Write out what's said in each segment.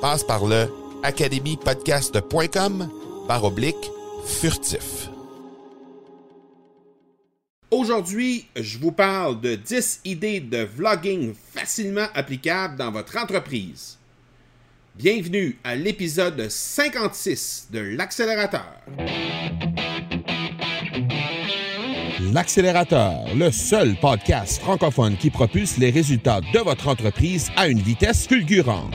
Passe par le academypodcast.com par oblique furtif. Aujourd'hui, je vous parle de 10 idées de vlogging facilement applicables dans votre entreprise. Bienvenue à l'épisode 56 de l'accélérateur. L'accélérateur, le seul podcast francophone qui propulse les résultats de votre entreprise à une vitesse fulgurante.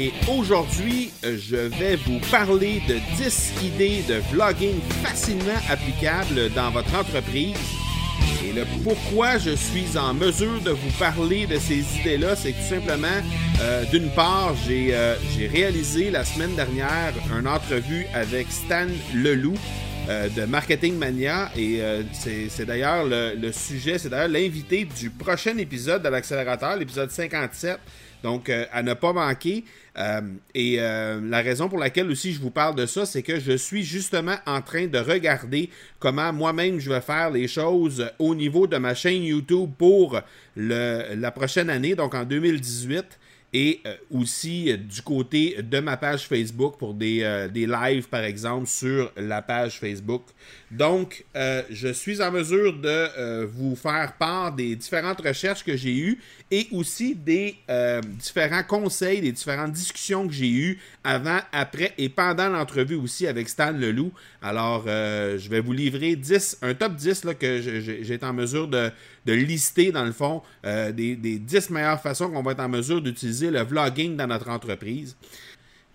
Et aujourd'hui, je vais vous parler de 10 idées de vlogging facilement applicables dans votre entreprise. Et le pourquoi je suis en mesure de vous parler de ces idées-là, c'est tout simplement, euh, d'une part, j'ai euh, réalisé la semaine dernière une entrevue avec Stan Leloup, euh, de Marketing Mania. Et euh, c'est d'ailleurs le, sujet, c'est d'ailleurs l'invité du prochain épisode de l'accélérateur, l'épisode 57. Donc, euh, à ne pas manquer. et la raison pour laquelle aussi je vous parle de ça, c'est que je suis justement en train de regarder comment moi-même je vais faire les choses au niveau de ma chaîne YouTube pour le, la prochaine année, donc en 2018 et euh, aussi euh, du côté de ma page Facebook pour des, euh, des lives, par exemple, sur la page Facebook. Donc, je suis en mesure de vous faire part des différentes recherches que j'ai eues et aussi des différents conseils, des différentes discussions que j'ai eues avant, après et pendant l'entrevue aussi avec Stan Leloup. Alors, je vais vous livrer 10, un top 10 là, que j'ai été en mesure de, de lister, dans le fond, des, des 10 meilleures façons qu'on va être en mesure d'utiliser le vlogging dans notre entreprise.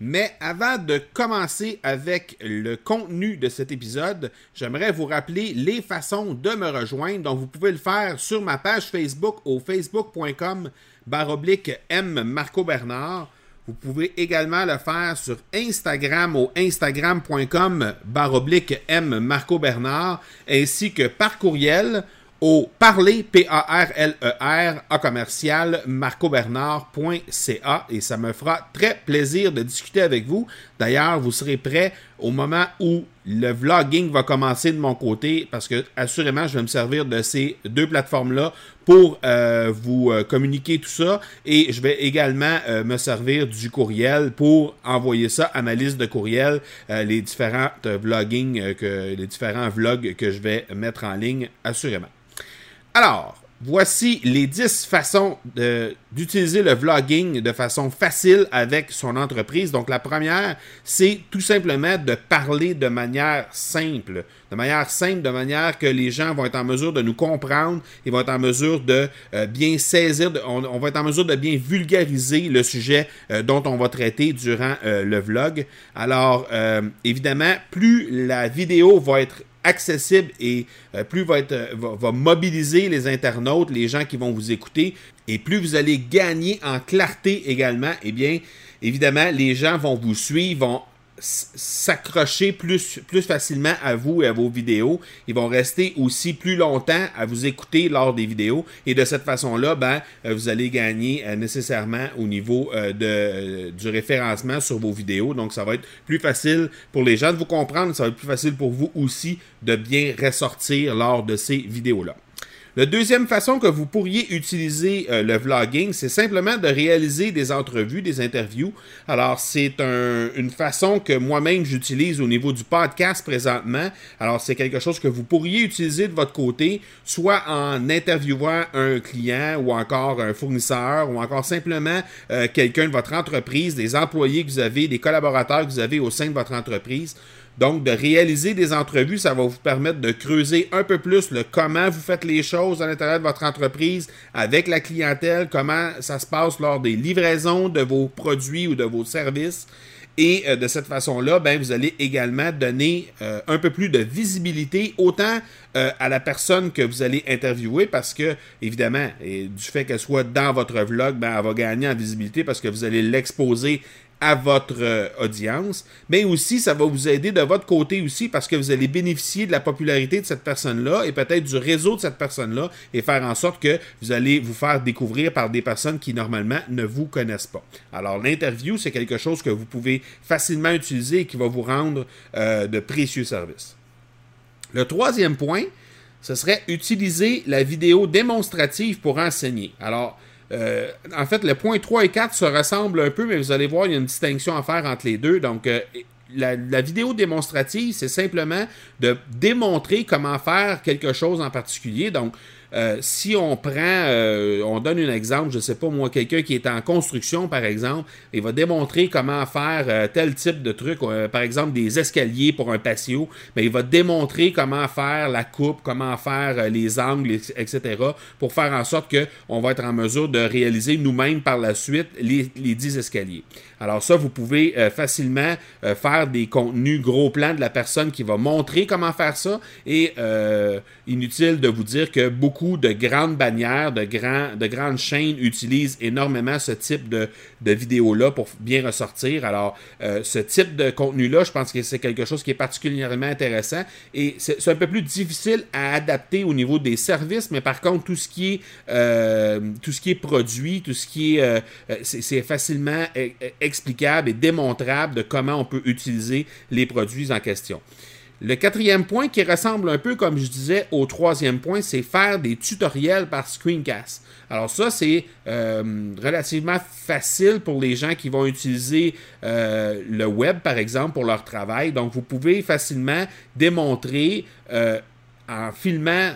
Mais avant de commencer avec le contenu de cet épisode, j'aimerais vous rappeler les façons de me rejoindre. Donc, vous pouvez le faire sur ma page Facebook au facebook.com baroblique M Marco Bernard. Vous pouvez également le faire sur Instagram au instagram.com baroblique M Marco Bernard ainsi que par courriel au parler, P-A-R-L-E-R, à commercial, marcobernard.ca et ça me fera très plaisir de discuter avec vous. D'ailleurs, vous serez prêt au moment où le vlogging va commencer de mon côté parce que assurément, je vais me servir de ces deux plateformes-là pour euh, vous euh, communiquer tout ça et je vais également euh, me servir du courriel pour envoyer ça à ma liste de courriels, les différents vlogging, que, les différents vlogs que je vais mettre en ligne assurément. Alors, voici les 10 façons d'utiliser le vlogging de façon facile avec son entreprise. Donc, la première, c'est tout simplement de parler de manière simple. De manière simple, de manière que les gens vont être en mesure de nous comprendre, ils vont être en mesure de euh, bien saisir, on, va être en mesure de bien vulgariser le sujet euh, dont on va traiter durant euh, le vlog. Alors, évidemment, plus la vidéo va être accessible et plus va, être, va, mobiliser les internautes, les gens qui vont vous écouter, et plus vous allez gagner en clarté également, eh bien, évidemment, les gens vont vous suivre, vont s'accrocher plus, plus facilement à vous et à vos vidéos. Ils vont rester aussi plus longtemps à vous écouter lors des vidéos. Et de cette façon-là, ben, euh, vous allez gagner euh, nécessairement au niveau euh, de, du référencement sur vos vidéos. Donc, ça va être plus facile pour les gens de vous comprendre. Ça va être plus facile pour vous aussi de bien ressortir lors de ces vidéos-là. La deuxième façon que vous pourriez utiliser euh, le vlogging, c'est simplement de réaliser des entrevues, des interviews. Alors, c'est une façon que moi-même j'utilise au niveau du podcast présentement. Alors, c'est quelque chose que vous pourriez utiliser de votre côté, soit en interviewant un client ou encore un fournisseur ou encore simplement euh, quelqu'un de votre entreprise, des employés que vous avez, des collaborateurs que vous avez au sein de votre entreprise. Donc, de réaliser des entrevues, ça va vous permettre de creuser un peu plus le comment vous faites les choses à l'intérieur de votre entreprise avec la clientèle, comment ça se passe lors des livraisons de vos produits ou de vos services. Et euh, de cette façon-là, ben, vous allez également donner euh, un peu plus de visibilité autant euh, à la personne que vous allez interviewer parce que, évidemment, du fait qu'elle soit dans votre vlog, ben, elle va gagner en visibilité parce que vous allez l'exposer à votre euh, audience, mais aussi ça va vous aider de votre côté aussi parce que vous allez bénéficier de la popularité de cette personne-là et peut-être du réseau de cette personne-là et faire en sorte que vous allez vous faire découvrir par des personnes qui normalement ne vous connaissent pas. Alors l'interview, c'est quelque chose que vous pouvez facilement utiliser et qui va vous rendre euh, de précieux services. Le troisième point, ce serait utiliser la vidéo démonstrative pour enseigner. Alors, euh, en fait, le point 3 et 4 se ressemblent un peu, mais vous allez voir, il y a une distinction à faire entre les deux. Donc, euh, la, la, vidéo démonstrative, c'est simplement de démontrer comment faire quelque chose en particulier. Donc, euh, si on prend, euh, on donne un exemple, je ne sais pas moi, quelqu'un qui est en construction, par exemple, il va démontrer comment faire euh, tel type de truc, par exemple des escaliers pour un patio, mais il va démontrer comment faire la coupe, comment faire les angles, etc., pour faire en sorte qu'on va être en mesure de réaliser nous-mêmes par la suite les, les 10 escaliers. Alors ça, vous pouvez facilement faire des contenus gros plans de la personne qui va montrer comment faire ça, et inutile de vous dire que beaucoup de grandes bannières, de, grands, de grandes chaînes utilisent énormément ce type de, de vidéos-là pour bien ressortir. Alors, euh, ce type de contenu-là, je pense que c'est quelque chose qui est particulièrement intéressant et c'est un peu plus difficile à adapter au niveau des services, mais par contre, tout ce qui est, euh, tout ce qui est produit, tout ce qui est... Euh, c'est facilement explicable et démontrable de comment on peut utiliser les produits en question. Le quatrième point qui ressemble un peu, comme je disais, au troisième point, c'est faire des tutoriels par screencast. Alors ça, c'est euh, relativement facile pour les gens qui vont utiliser euh, le web, par exemple, pour leur travail. Donc, vous pouvez facilement démontrer euh, en filmant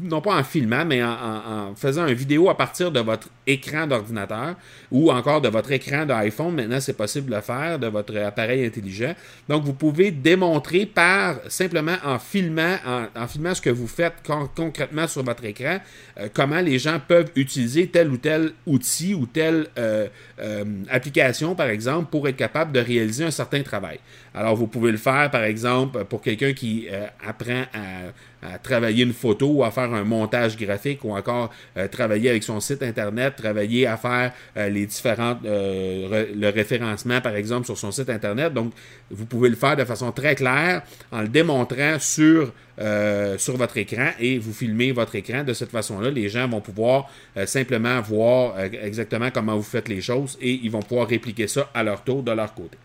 non pas en filmant, mais en, faisant une vidéo à partir de votre écran d'ordinateur ou encore de votre écran d'iPhone. Maintenant, c'est possible de le faire, de votre appareil intelligent. Donc, vous pouvez démontrer par simplement en filmant, en, filmant ce que vous faites concrètement sur votre écran, euh, comment les gens peuvent utiliser tel ou tel outil ou telle euh, euh, application, par exemple, pour être capable de réaliser un certain travail. Alors, vous pouvez le faire, par exemple, pour quelqu'un qui apprend à à travailler une photo ou à faire un montage graphique ou encore euh, travailler avec son site internet, travailler à faire euh, les différentes euh, le référencement par exemple sur son site internet. Donc vous pouvez le faire de façon très claire en le démontrant sur sur votre écran et vous filmez votre écran. De cette façon-là, les gens vont pouvoir simplement voir exactement comment vous faites les choses et ils vont pouvoir répliquer ça à leur tour de leur côté.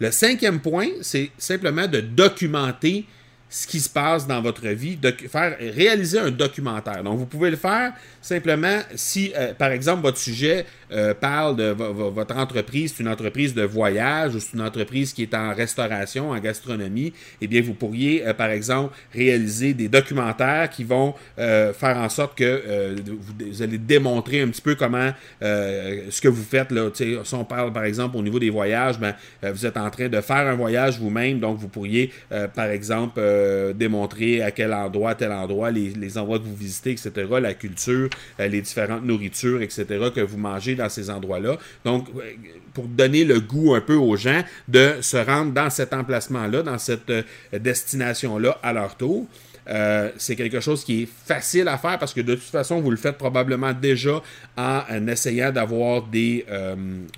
Le cinquième point, c'est simplement de documenter ce qui se passe dans votre vie, faire réaliser un documentaire. Donc, vous pouvez le faire simplement si, euh, par exemple, votre sujet euh, parle de votre entreprise, c'est une entreprise de voyage ou c'est une entreprise qui est en restauration, en gastronomie, eh bien, vous pourriez, euh, par exemple, réaliser des documentaires qui vont faire en sorte que vous, allez démontrer un petit peu comment ce que vous faites. Là, si on parle, par exemple, au niveau des voyages, ben, vous êtes en train de faire un voyage vous-même, donc vous pourriez, par exemple, euh, démontrer à quel endroit, tel endroit, les, endroits que vous visitez, etc., la culture, euh, les différentes nourritures, etc., que vous mangez dans ces endroits-là. Donc, pour donner le goût un peu aux gens de se rendre dans cet emplacement-là, dans cette destination-là à leur tour. c'est quelque chose qui est facile à faire parce que de toute façon, vous le faites probablement déjà en, essayant d'avoir des,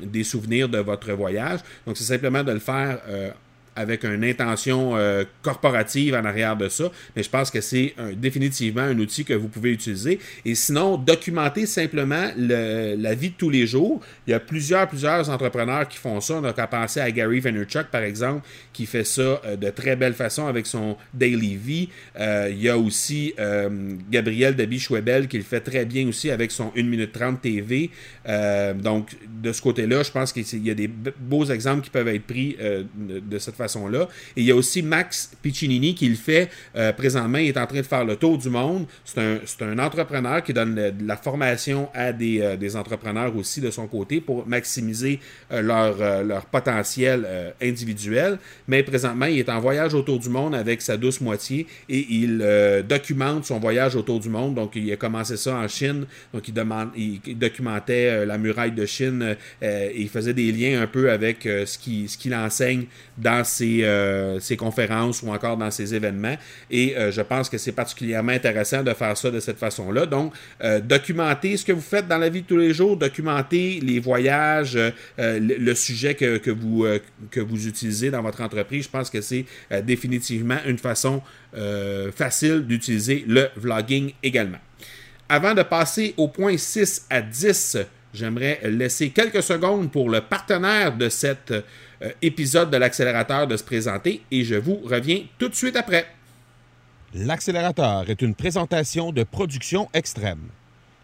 des souvenirs de votre voyage. Donc, c'est simplement de le faire avec une intention euh, corporative en arrière de ça, mais je pense que c'est définitivement un outil que vous pouvez utiliser. Et sinon, documenter simplement la vie de tous les jours. Il y a plusieurs, plusieurs entrepreneurs qui font ça. On a qu'à penser à Gary Vaynerchuk, par exemple, qui fait ça euh, de très belle façon avec son Daily V. Euh, il y a aussi Gabriel Dabi-Schwebel qui le fait très bien aussi avec son 1 minute 30 TV. donc, de ce côté-là, je pense qu'il y a des beaux exemples qui peuvent être pris de cette façon-là. Et il y a aussi Max Piccinini qui le fait euh, présentement. Il est en train de faire le tour du monde. C'est un, entrepreneur qui donne de la formation à des, euh, des, entrepreneurs aussi de son côté pour maximiser euh, leur, potentiel individuel. Mais présentement, il est en voyage autour du monde avec sa douce moitié et il documente son voyage autour du monde. Donc, il a commencé ça en Chine. Donc, il, documentait la muraille de Chine et il faisait des liens un peu avec ce qu'il ce qu'il enseigne dans euh, ces conférences ou encore dans ces événements. Et euh, je pense que c'est particulièrement intéressant de faire ça de cette façon-là. Donc, euh, documenter ce que vous faites dans la vie de tous les jours, documenter les voyages, le, sujet que, que vous, que vous utilisez dans votre entreprise. Je pense que c'est définitivement une façon facile d'utiliser le vlogging également. Avant de passer au point 6 à 10, j'aimerais laisser quelques secondes pour le partenaire de cette euh, épisode de l'accélérateur de se présenter et je vous reviens tout de suite après. L'accélérateur est une présentation de production extrême.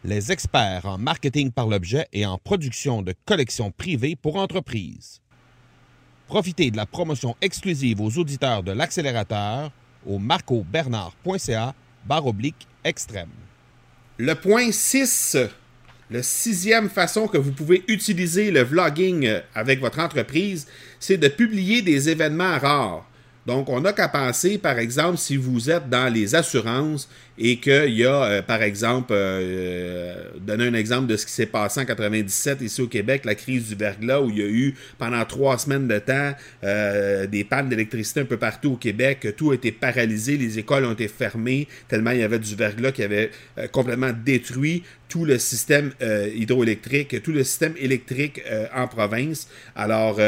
Les experts en marketing par l'objet et en production de collections privées pour entreprises. Profitez de la promotion exclusive aux auditeurs de l'accélérateur au marcobernard.ca barre oblique extrême. Le point 6 la sixième façon que vous pouvez utiliser le vlogging euh, avec votre entreprise, c'est de publier des événements rares. Donc, on n'a qu'à penser, par exemple, si vous êtes dans les assurances et qu'il y a, euh, par exemple, euh, donner un exemple de ce qui s'est passé en 97 ici au Québec, la crise du verglas, où il y a eu pendant trois semaines de temps des pannes d'électricité un peu partout au Québec, tout a été paralysé, les écoles ont été fermées tellement il y avait du verglas qui avait complètement détruit tout le système hydroélectrique, tout le système électrique en province. Alors,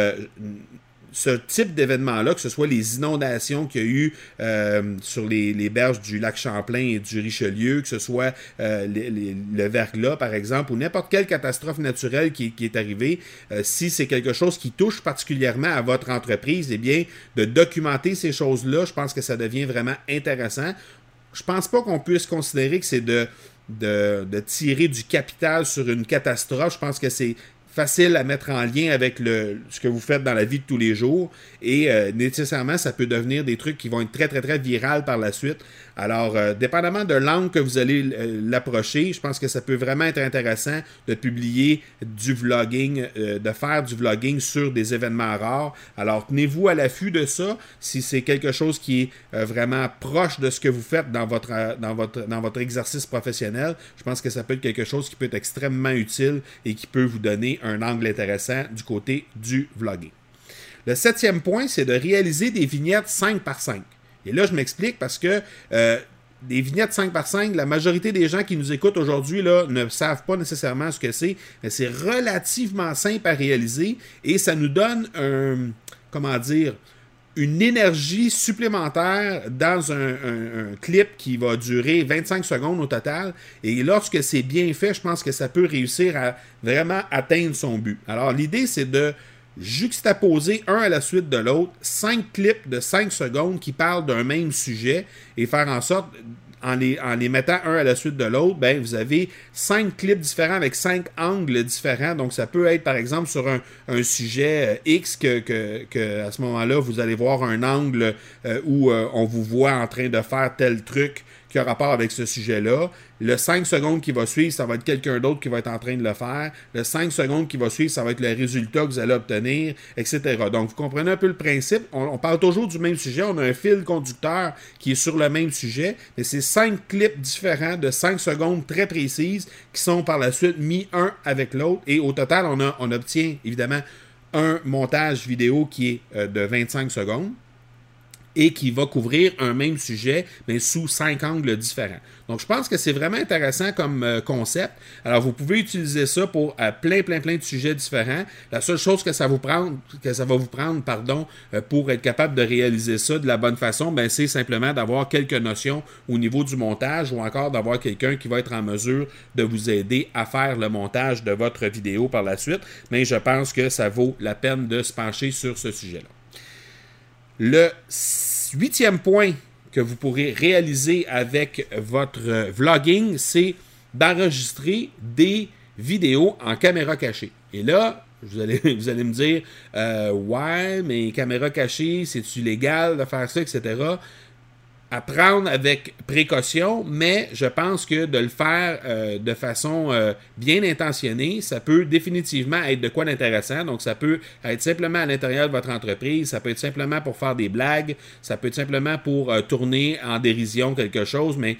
ce type d'événement-là, que ce soit les inondations qu'il y a eu euh, sur les, berges du lac Champlain et du Richelieu, que ce soit euh, le verglas, par exemple, ou n'importe quelle catastrophe naturelle qui, est arrivée, euh, si c'est quelque chose qui touche particulièrement à votre entreprise, eh bien, de documenter ces choses-là, je pense que ça devient vraiment intéressant. Je pense pas qu'on puisse considérer que c'est de, tirer du capital sur une catastrophe. Je pense que c'est facile à mettre en lien avec ce que vous faites dans la vie de tous les jours. Et euh, nécessairement, ça peut devenir des trucs qui vont être très, très, très virales par la suite. Alors, euh, dépendamment de l'angle que vous allez euh, l'approcher, je pense que ça peut vraiment être intéressant de publier du vlogging, euh, de faire du vlogging sur des événements rares. Alors, tenez-vous à l'affût de ça. Si c'est quelque chose qui est vraiment proche de ce que vous faites dans votre, dans, votre, dans votre exercice professionnel, je pense que ça peut être quelque chose qui peut être extrêmement utile et qui peut vous donner un angle intéressant du côté du vlogging. Le septième point, c'est de réaliser des vignettes 5 par 5. Et là, je m'explique parce que euh, des vignettes 5 par 5, la majorité des gens qui nous écoutent aujourd'hui ne savent pas nécessairement ce que c'est, mais c'est relativement simple à réaliser et ça nous donne un, comment dire, une énergie supplémentaire dans un, clip qui va durer 25 secondes au total. Et lorsque c'est bien fait, je pense que ça peut réussir à vraiment atteindre son but. Alors l'idée, c'est de juxtaposer un à la suite de l'autre, cinq clips de 5 secondes qui parlent d'un même sujet et faire en sorte, en les, mettant un à la suite de l'autre, ben, vous avez cinq clips différents avec cinq angles différents. Donc, ça peut être, par exemple, sur un, sujet euh, X que, que, à ce moment-là, vous allez voir un angle euh, où euh, on vous voit en train de faire tel truc qui a rapport avec ce sujet-là. Le 5 secondes qui va suivre, ça va être quelqu'un d'autre qui va être en train de le faire. Le 5 secondes qui va suivre, ça va être le résultat que vous allez obtenir, etc. Donc, vous comprenez un peu le principe. On, parle toujours du même sujet. On a un fil conducteur qui est sur le même sujet, mais c'est cinq clips différents de 5 secondes très précises qui sont par la suite mis un avec l'autre. Et au total, on, a, on obtient évidemment un montage vidéo qui est euh, de 25 secondes et qui va couvrir un même sujet, mais sous cinq angles différents. Donc, je pense que c'est vraiment intéressant comme euh, concept. Alors, vous pouvez utiliser ça pour euh, plein, plein, plein de sujets différents. La seule chose que ça, vous prend, que ça va vous prendre pardon, euh, pour être capable de réaliser ça de la bonne façon, ben, c'est simplement d'avoir quelques notions au niveau du montage ou encore d'avoir quelqu'un qui va être en mesure de vous aider à faire le montage de votre vidéo par la suite. Mais je pense que ça vaut la peine de se pencher sur ce sujet-là. Le huitième point que vous pourrez réaliser avec votre vlogging, c'est d'enregistrer des vidéos en caméra cachée. Et là, vous allez, vous allez me dire, euh, ouais, mais caméra cachée, c'est-tu légal de faire ça, etc à prendre avec précaution, mais je pense que de le faire euh, de façon euh, bien intentionnée, ça peut définitivement être de quoi d'intéressant. Donc, ça peut être simplement à l'intérieur de votre entreprise, ça peut être simplement pour faire des blagues, ça peut être simplement pour euh, tourner en dérision quelque chose, mais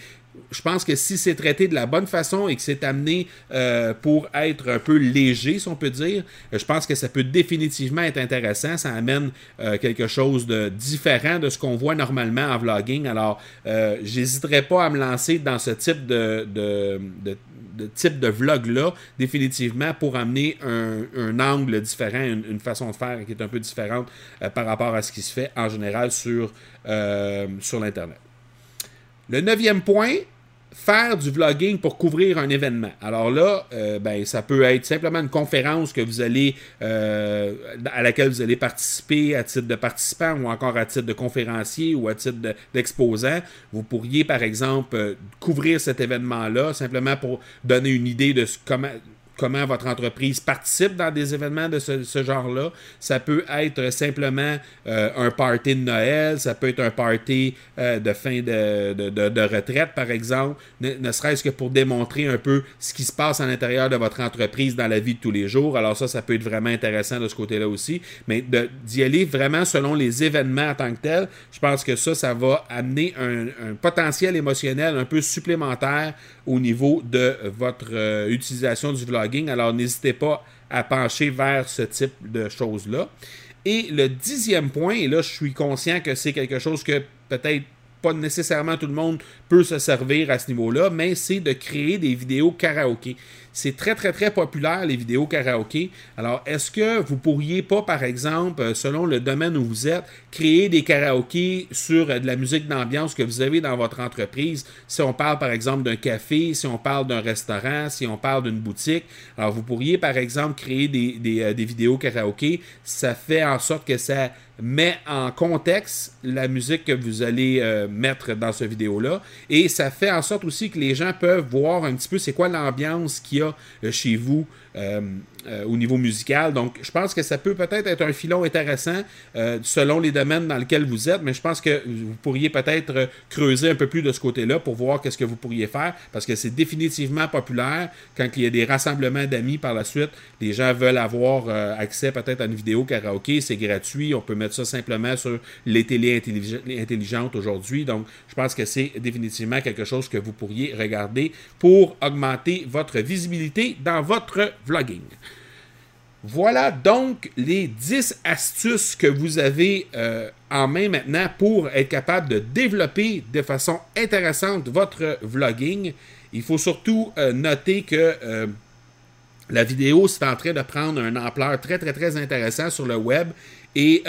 je pense que si c'est traité de la bonne façon et que c'est amené euh, pour être un peu léger, si on peut dire, je pense que ça peut définitivement être intéressant. Ça amène euh, quelque chose de différent de ce qu'on voit normalement en vlogging. Alors, euh, j'hésiterai pas à me lancer dans ce type de, type de vlog-là, définitivement, pour amener un, angle différent, une, façon de faire qui est un peu différente par rapport à ce qui se fait en général sur, sur l'Internet. Le neuvième point, faire du vlogging pour couvrir un événement. Alors là, euh, ben, ça peut être simplement une conférence que vous allez, euh, à laquelle vous allez participer à titre de participant ou encore à titre de conférencier ou à titre d'exposant. vous pourriez, par exemple, euh, couvrir cet événement-là simplement pour donner une idée de comment comment votre entreprise participe dans des événements de ce, genre-là. Ça peut être simplement euh, un party de Noël, ça peut être un party euh, de fin de, retraite, par exemple, ne, serait-ce que pour démontrer un peu ce qui se passe à l'intérieur de votre entreprise dans la vie de tous les jours. Alors ça, ça peut être vraiment intéressant de ce côté-là aussi. Mais d'y aller vraiment selon les événements en tant que tels, je pense que ça, ça va amener un, potentiel émotionnel un peu supplémentaire au niveau de votre euh, utilisation du vlog alors, n'hésitez pas à pencher vers ce type de choses-là. Et le dixième point, et là, je suis conscient que c'est quelque chose que peut-être pas nécessairement tout le monde peut se servir à ce niveau-là, mais c'est de créer des vidéos karaoké. C'est très, très, très populaire, les vidéos karaoké. Alors, est-ce que vous pourriez pas, par exemple, euh, selon le domaine où vous êtes, créer des karaokés sur euh, de la musique d'ambiance que vous avez dans votre entreprise? Si on parle, par exemple, d'un café, si on parle d'un restaurant, si on parle d'une boutique. Alors, vous pourriez, par exemple, créer des, des, euh, des vidéos karaoké. Ça fait en sorte que ça met en contexte la musique que vous allez mettre dans cette vidéo-là. Et ça fait en sorte aussi que les gens peuvent voir un petit peu c'est quoi l'ambiance qu'il y a euh, chez vous euh, euh, au niveau musical. Donc, je pense que ça peut peut-être être un filon intéressant euh, selon les domaines dans lesquels vous êtes, mais je pense que vous pourriez peut-être creuser un peu plus de ce côté-là pour voir qu'est-ce que vous pourriez faire, parce que c'est définitivement populaire quand il y a des rassemblements d'amis par la suite. Les gens veulent avoir accès peut-être à une vidéo karaoké, c'est gratuit, on peut mettre ça simplement sur les télés intelligentes aujourd'hui. Donc, je pense que c'est définitivement quelque chose que vous pourriez regarder pour augmenter votre visibilité dans votre vlogging. Voilà donc les 10 astuces que vous avez euh, en main maintenant pour être capable de développer de façon intéressante votre vlogging. Il faut surtout euh, noter que euh, la vidéo, c'est en train de prendre une ampleur très, très, très intéressant sur le web et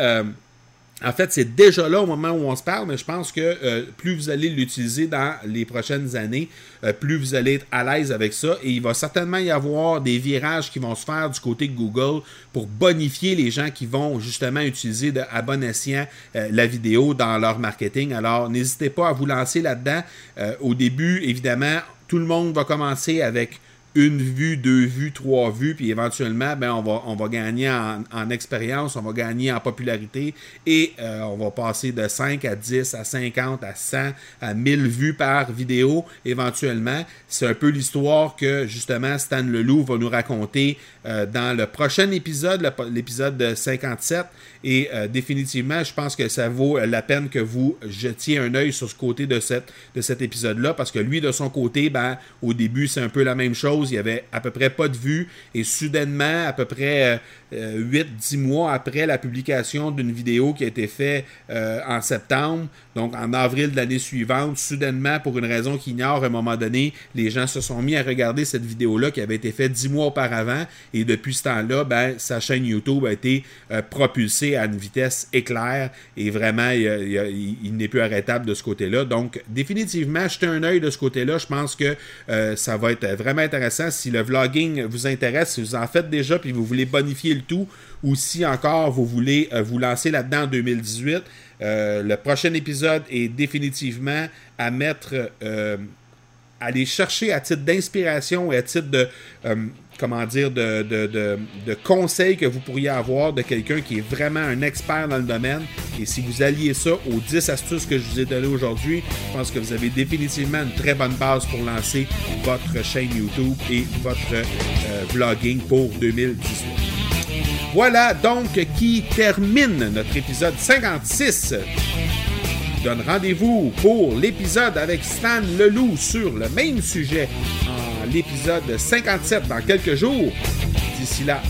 en fait, c'est déjà là au moment où on se parle, mais je pense que euh, plus vous allez l'utiliser dans les prochaines années, euh, plus vous allez être à l'aise avec ça. Et il va certainement y avoir des virages qui vont se faire du côté de Google pour bonifier les gens qui vont justement utiliser de, à bon escient euh, la vidéo dans leur marketing. Alors, n'hésitez pas à vous lancer là-dedans. au début, évidemment, tout le monde va commencer avec une vue, deux vues, trois vues, puis éventuellement, ben, on, va, gagner en, expérience, on va gagner en popularité et euh, on va passer de 5 à 10, à 50, à 100, à 1000 vues par vidéo éventuellement. C'est un peu l'histoire que justement Stan Leloup va nous raconter euh, dans le prochain épisode, l'épisode 57. Et euh, définitivement, je pense que ça vaut la peine que vous jetiez un œil sur ce côté de cet épisode-là, parce que lui, de son côté, ben, au début, c'est un peu la même chose. Il y avait à peu près pas de vues, et soudainement, à peu près 8-10 euh, mois après la publication d'une vidéo qui a été faite en septembre, donc en avril de l'année suivante, soudainement, pour une raison qu'il ignore, à un moment donné, les gens se sont mis à regarder cette vidéo-là qui avait été faite 10 mois auparavant, et depuis ce temps-là, ben, sa chaîne YouTube a été euh, propulsée à une vitesse éclair et vraiment, il, n'est plus arrêtable de ce côté-là. Donc, définitivement, jetez un œil de ce côté-là. Je pense que euh, ça va être vraiment intéressant. Si le vlogging vous intéresse, si vous en faites déjà puis vous voulez bonifier le tout, ou si encore vous voulez euh, vous lancer là-dedans en 2018, le prochain épisode est définitivement à mettre aller chercher à titre d'inspiration et à titre de, euh, comment dire, de, de, conseils que vous pourriez avoir de quelqu'un qui est vraiment un expert dans le domaine. Et si vous alliez ça aux 10 astuces que je vous ai données aujourd'hui, je pense que vous avez définitivement une très bonne base pour lancer votre chaîne YouTube et votre euh, vlogging pour 2018. Voilà donc qui termine notre épisode 56 donne rendez-vous pour l'épisode avec Stan Leloup sur le même sujet l'épisode 57 dans quelques jours. D'ici là,